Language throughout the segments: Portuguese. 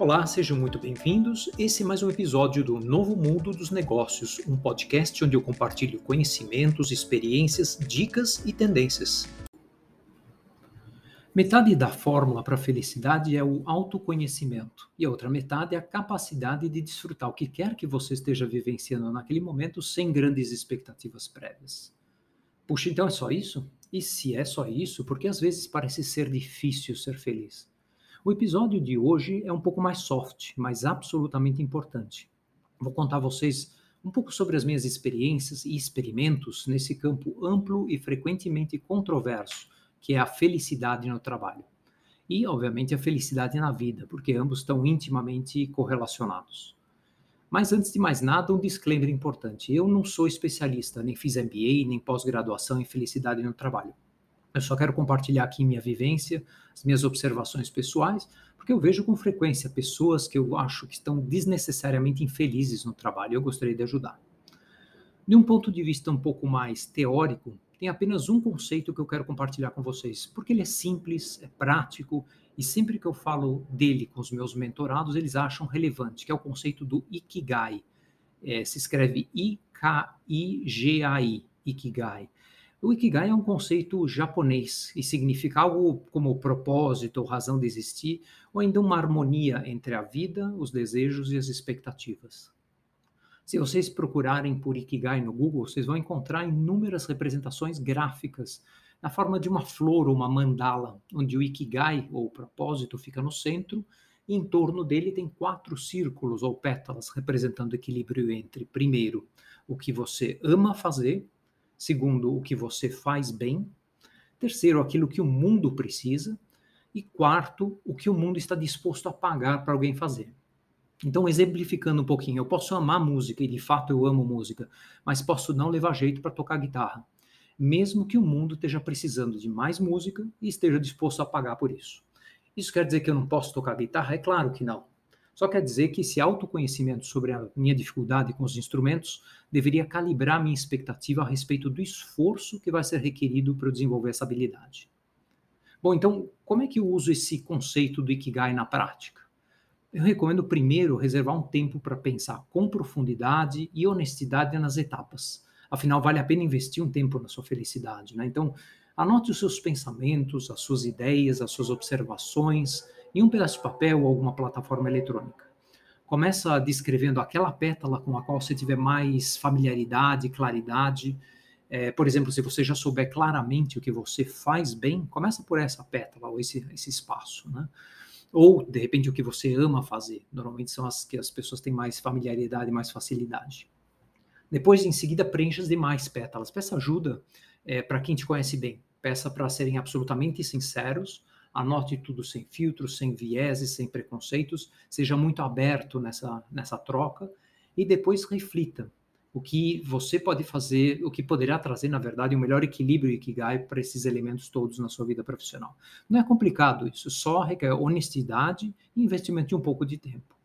Olá, sejam muito bem-vindos. Esse é mais um episódio do Novo Mundo dos Negócios, um podcast onde eu compartilho conhecimentos, experiências, dicas e tendências. Metade da fórmula para a felicidade é o autoconhecimento, e a outra metade é a capacidade de desfrutar o que quer que você esteja vivenciando naquele momento sem grandes expectativas prévias. Puxa, então é só isso? E se é só isso, porque às vezes parece ser difícil ser feliz? O episódio de hoje é um pouco mais soft, mas absolutamente importante. Vou contar a vocês um pouco sobre as minhas experiências e experimentos nesse campo amplo e frequentemente controverso, que é a felicidade no trabalho. E, obviamente, a felicidade na vida, porque ambos estão intimamente correlacionados. Mas antes de mais nada, um disclaimer importante: eu não sou especialista, nem fiz MBA, nem pós-graduação em felicidade no trabalho. Eu só quero compartilhar aqui minha vivência, as minhas observações pessoais, porque eu vejo com frequência pessoas que eu acho que estão desnecessariamente infelizes no trabalho eu gostaria de ajudar. De um ponto de vista um pouco mais teórico, tem apenas um conceito que eu quero compartilhar com vocês, porque ele é simples, é prático e sempre que eu falo dele com os meus mentorados, eles acham relevante, que é o conceito do Ikigai. É, se escreve I-K-I-G-A-I, Ikigai. O Ikigai é um conceito japonês e significa algo como propósito ou razão de existir, ou ainda uma harmonia entre a vida, os desejos e as expectativas. Se vocês procurarem por Ikigai no Google, vocês vão encontrar inúmeras representações gráficas na forma de uma flor ou uma mandala, onde o Ikigai, ou propósito, fica no centro, e em torno dele tem quatro círculos ou pétalas representando o equilíbrio entre, primeiro, o que você ama fazer, Segundo, o que você faz bem. Terceiro, aquilo que o mundo precisa. E quarto, o que o mundo está disposto a pagar para alguém fazer. Então, exemplificando um pouquinho, eu posso amar música, e de fato eu amo música, mas posso não levar jeito para tocar guitarra, mesmo que o mundo esteja precisando de mais música e esteja disposto a pagar por isso. Isso quer dizer que eu não posso tocar guitarra? É claro que não. Só quer dizer que esse autoconhecimento sobre a minha dificuldade com os instrumentos deveria calibrar minha expectativa a respeito do esforço que vai ser requerido para eu desenvolver essa habilidade. Bom, então, como é que eu uso esse conceito do Ikigai na prática? Eu recomendo primeiro reservar um tempo para pensar com profundidade e honestidade nas etapas. Afinal, vale a pena investir um tempo na sua felicidade, né? Então, anote os seus pensamentos, as suas ideias, as suas observações, em um pedaço de papel ou alguma plataforma eletrônica. Começa descrevendo aquela pétala com a qual você tiver mais familiaridade, claridade. É, por exemplo, se você já souber claramente o que você faz bem, começa por essa pétala ou esse, esse espaço, né? Ou, de repente, o que você ama fazer. Normalmente são as que as pessoas têm mais familiaridade, mais facilidade. Depois, em seguida, preencha as demais pétalas. Peça ajuda é, para quem te conhece bem. Peça para serem absolutamente sinceros anote tudo sem filtros, sem vieses, sem preconceitos, seja muito aberto nessa, nessa troca e depois reflita o que você pode fazer, o que poderá trazer, na verdade, um melhor equilíbrio Ikigai para esses elementos todos na sua vida profissional. Não é complicado isso, só requer honestidade e investimento de um pouco de tempo.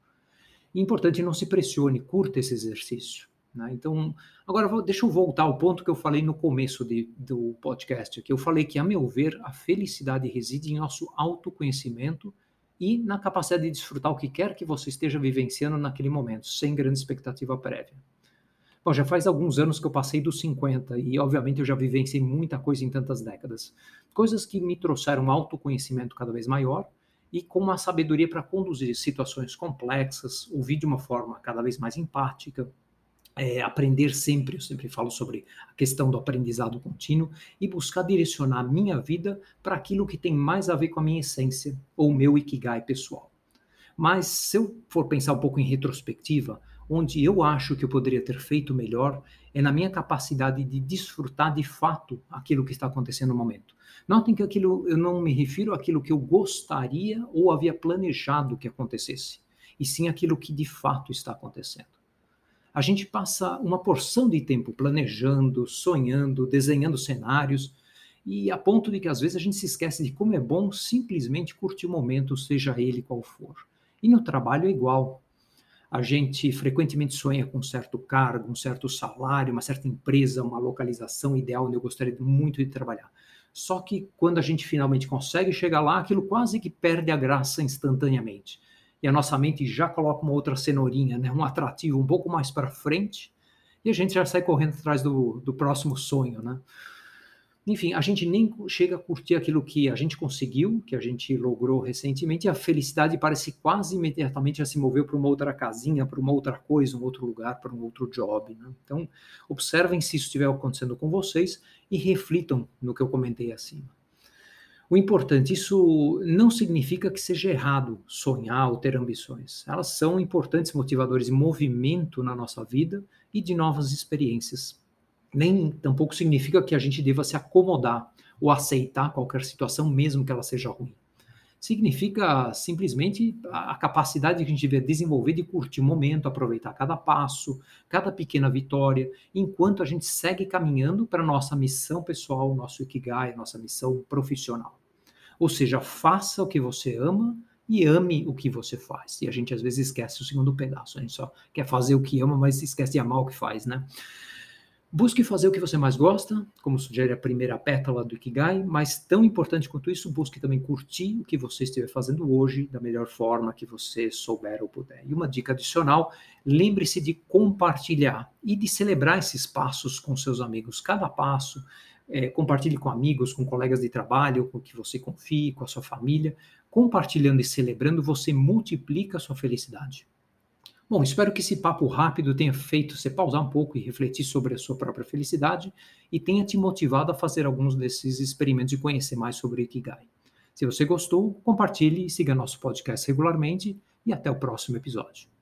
E importante, não se pressione, curta esse exercício. Né? Então, agora vou, deixa eu voltar ao ponto que eu falei no começo de, do podcast, que eu falei que, a meu ver, a felicidade reside em nosso autoconhecimento e na capacidade de desfrutar o que quer que você esteja vivenciando naquele momento, sem grande expectativa prévia. Bom, já faz alguns anos que eu passei dos 50 e, obviamente, eu já vivenciei muita coisa em tantas décadas. Coisas que me trouxeram autoconhecimento cada vez maior e com uma sabedoria para conduzir situações complexas, ouvir de uma forma cada vez mais empática, é, aprender sempre, eu sempre falo sobre a questão do aprendizado contínuo e buscar direcionar a minha vida para aquilo que tem mais a ver com a minha essência ou o meu ikigai pessoal. Mas se eu for pensar um pouco em retrospectiva, onde eu acho que eu poderia ter feito melhor é na minha capacidade de desfrutar de fato aquilo que está acontecendo no momento. Notem que aquilo eu não me refiro àquilo que eu gostaria ou havia planejado que acontecesse, e sim aquilo que de fato está acontecendo a gente passa uma porção de tempo planejando, sonhando, desenhando cenários, e a ponto de que às vezes a gente se esquece de como é bom simplesmente curtir o momento, seja ele qual for. E no trabalho é igual. A gente frequentemente sonha com um certo cargo, um certo salário, uma certa empresa, uma localização ideal onde eu gostaria muito de trabalhar. Só que quando a gente finalmente consegue chegar lá, aquilo quase que perde a graça instantaneamente. E a nossa mente já coloca uma outra cenourinha, né, um atrativo um pouco mais para frente, e a gente já sai correndo atrás do, do próximo sonho, né? Enfim, a gente nem chega a curtir aquilo que a gente conseguiu, que a gente logrou recentemente, e a felicidade parece quase imediatamente já se moveu para uma outra casinha, para uma outra coisa, um outro lugar, para um outro job. Né? Então, observem se isso estiver acontecendo com vocês e reflitam no que eu comentei acima. O importante, isso não significa que seja errado sonhar ou ter ambições. Elas são importantes motivadores de movimento na nossa vida e de novas experiências nem tampouco significa que a gente deva se acomodar ou aceitar qualquer situação, mesmo que ela seja ruim. Significa simplesmente a capacidade que a gente deve desenvolver de curtir o momento, aproveitar cada passo, cada pequena vitória, enquanto a gente segue caminhando para nossa missão pessoal, nosso Ikigai, nossa missão profissional. Ou seja, faça o que você ama e ame o que você faz. E a gente às vezes esquece o segundo pedaço, a gente só quer fazer o que ama, mas esquece de amar o que faz, né? Busque fazer o que você mais gosta, como sugere a primeira pétala do Ikigai, mas tão importante quanto isso, busque também curtir o que você estiver fazendo hoje da melhor forma que você souber ou puder. E uma dica adicional, lembre-se de compartilhar e de celebrar esses passos com seus amigos. Cada passo, é, compartilhe com amigos, com colegas de trabalho, com que você confie, com a sua família. Compartilhando e celebrando, você multiplica a sua felicidade. Bom, espero que esse papo rápido tenha feito você pausar um pouco e refletir sobre a sua própria felicidade e tenha te motivado a fazer alguns desses experimentos e conhecer mais sobre Ikigai. Se você gostou, compartilhe e siga nosso podcast regularmente e até o próximo episódio.